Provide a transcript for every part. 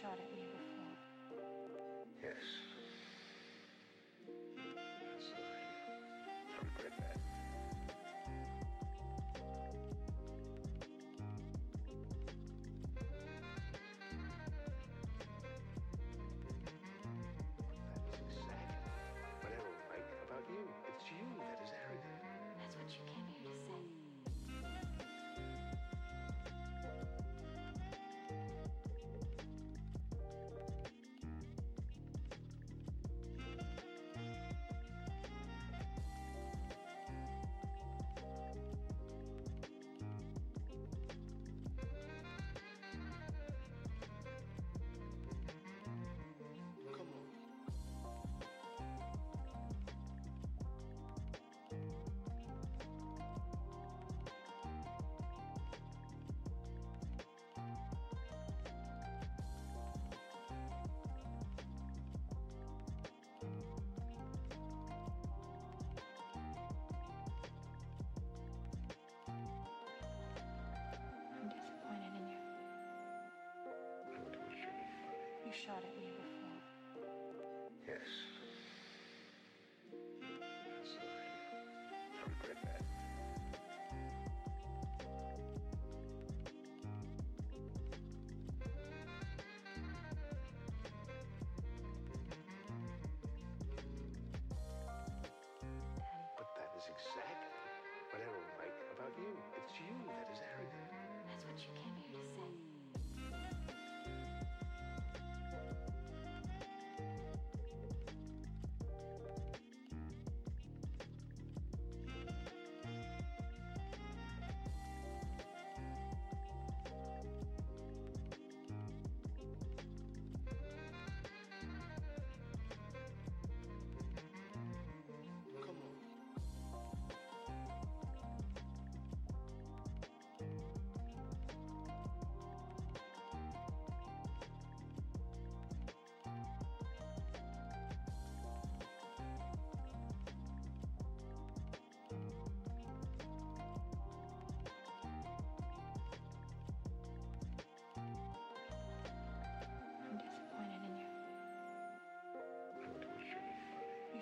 shot at me before. Yes. That's I regret that. You shot at me before. Yes. I'm sorry. But that is exactly what I don't like about you.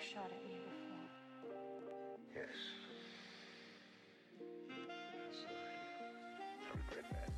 shot at me before. Yes. I'm.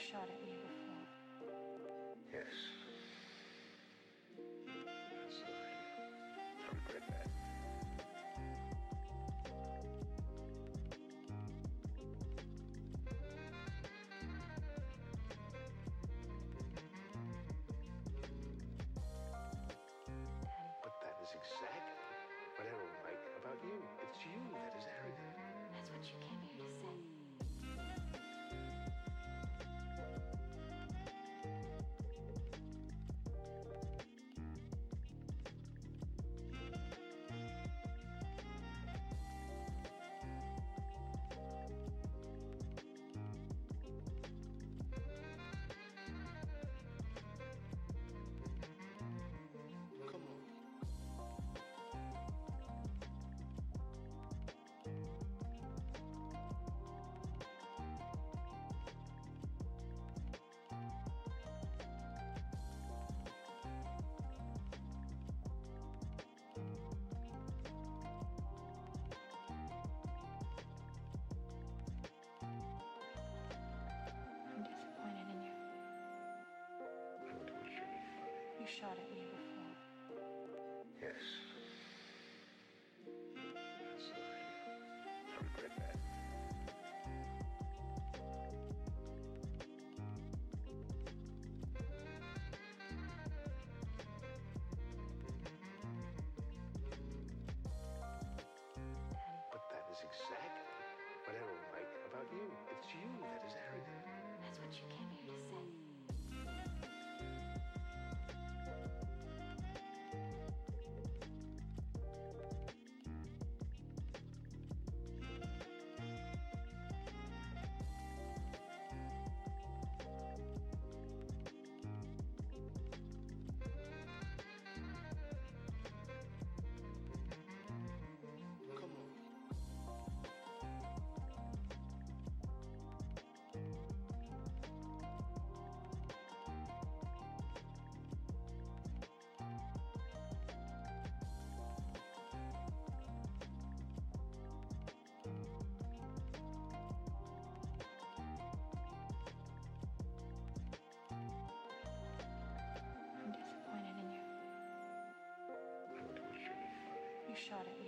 shot at me before. Yes. I'm sorry. I regret that. shot at me before. Yes. I regret that. But that is exactly what I don't like about you. It's you that You shot it.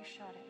You shot it.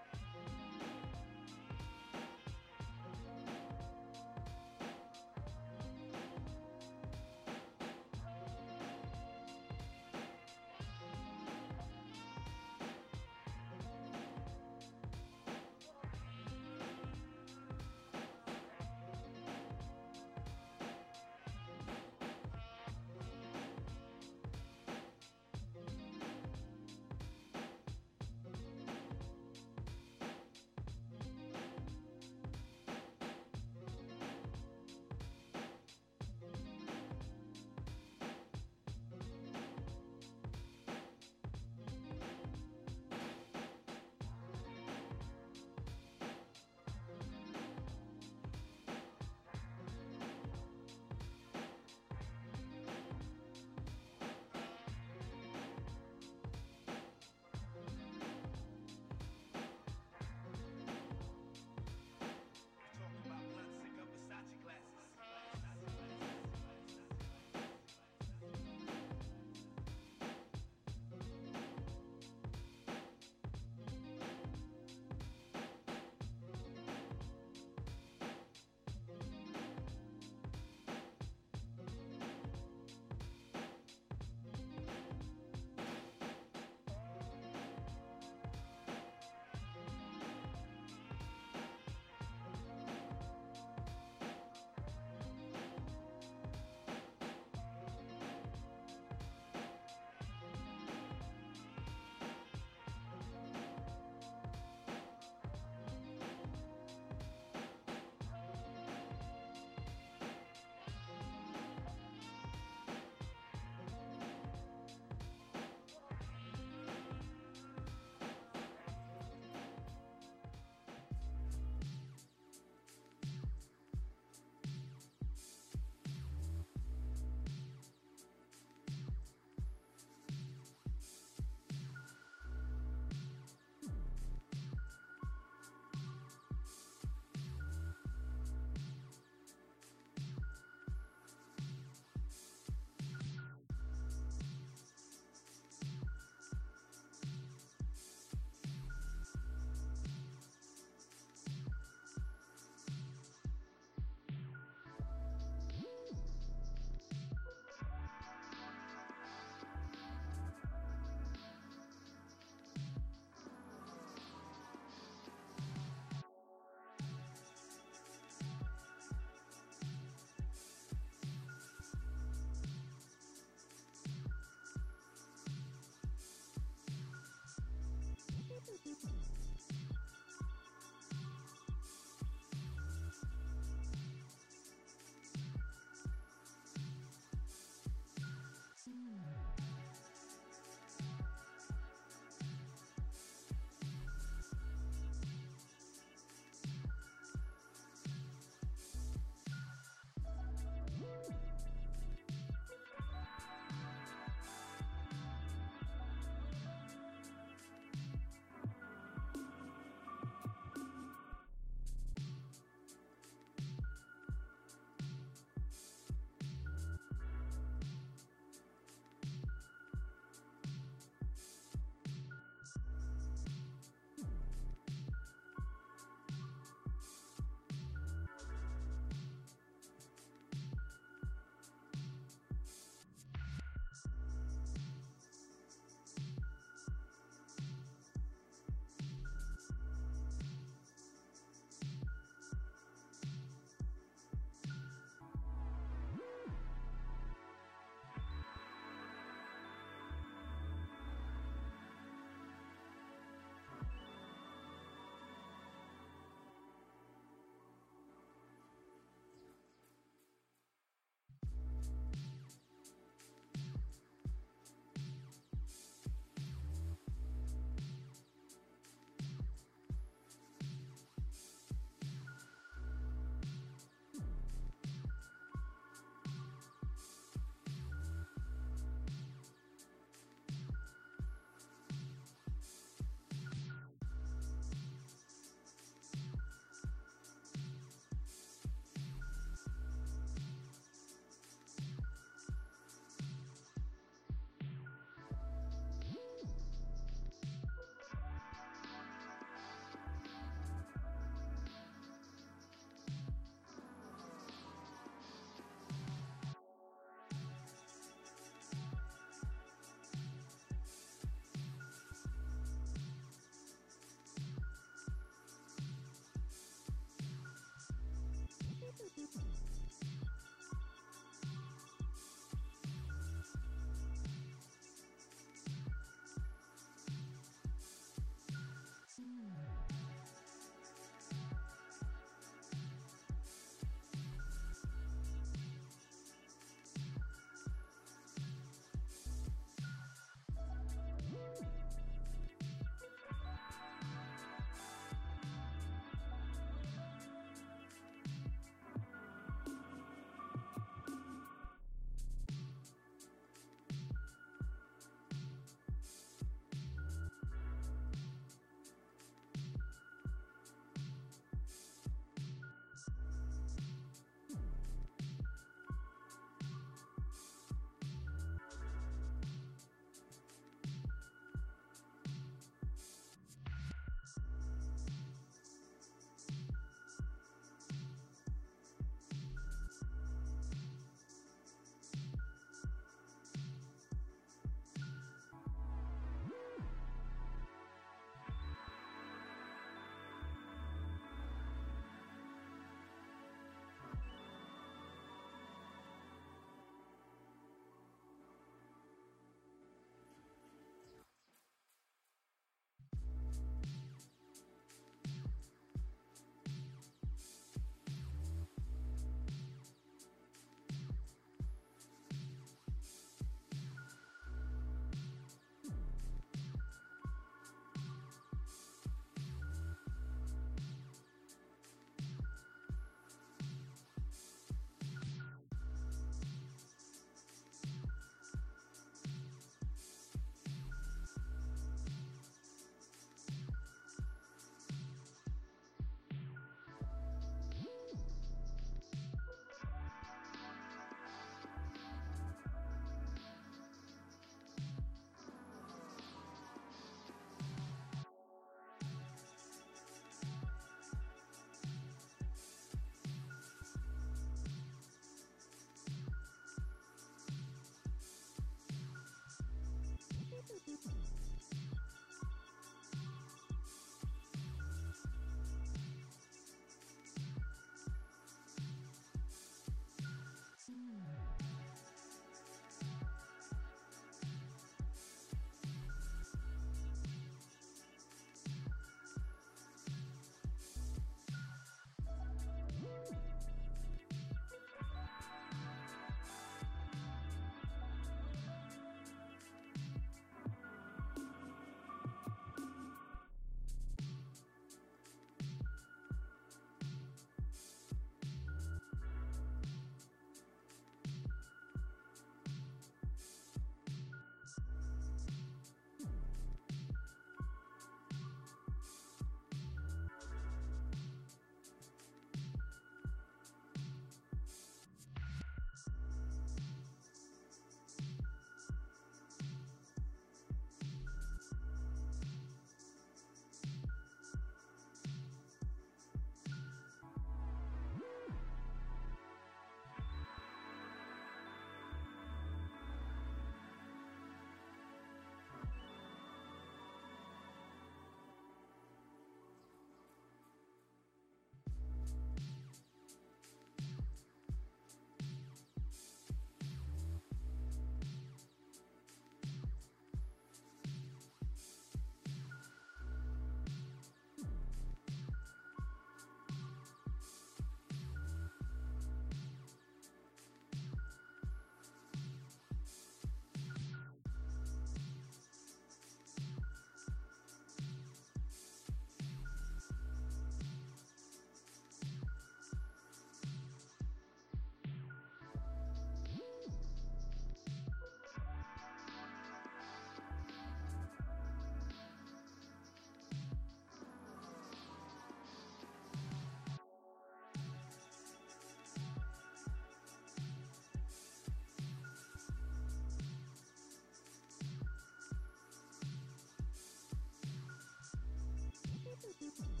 Daddy.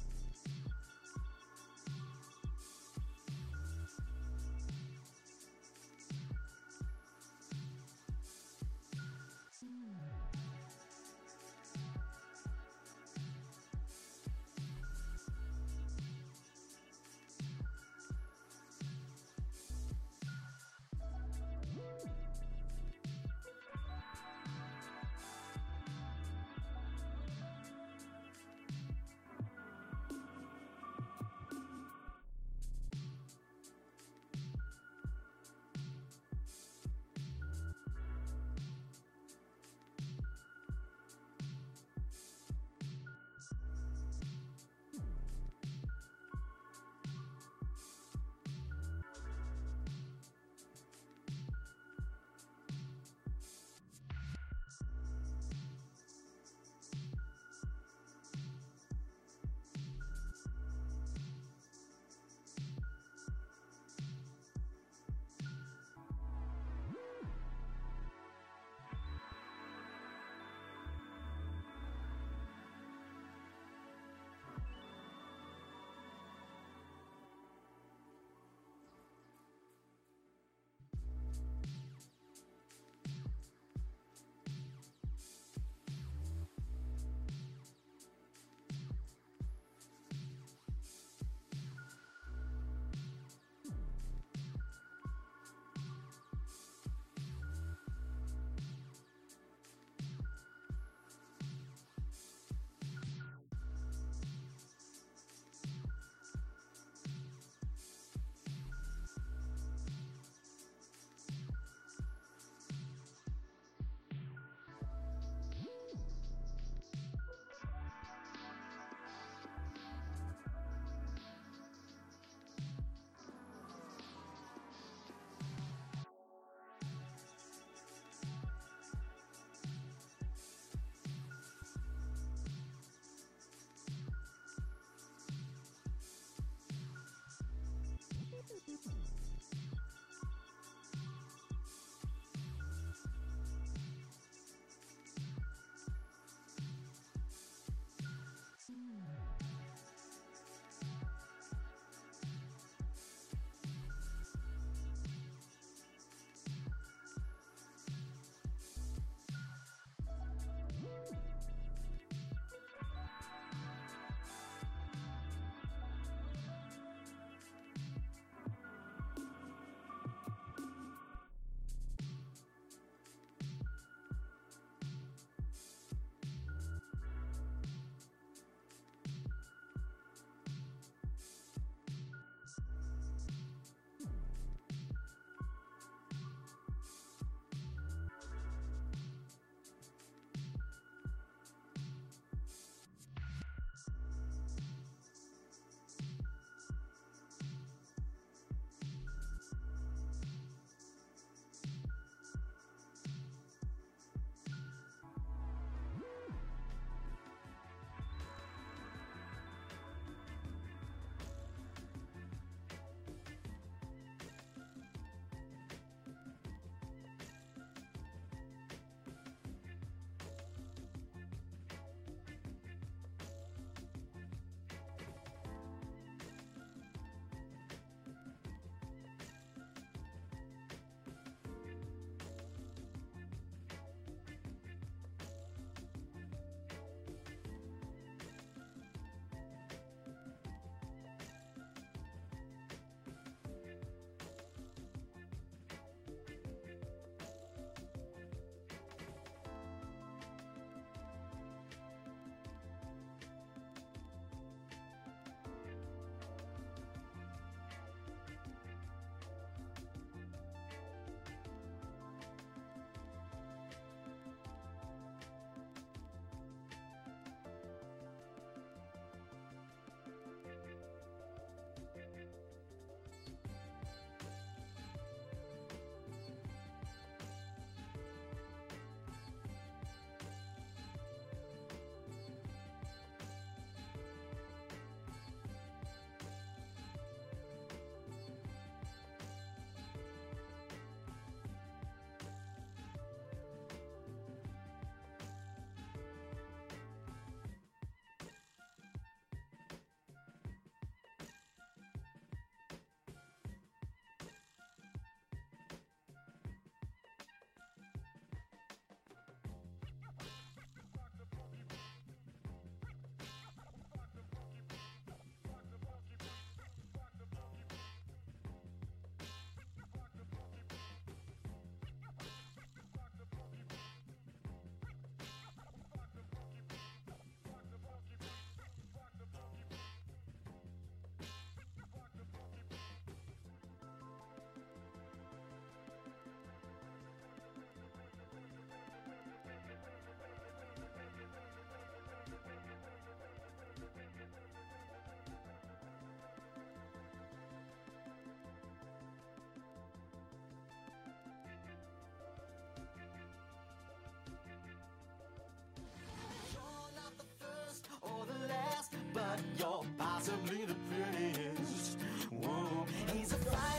He's a fire.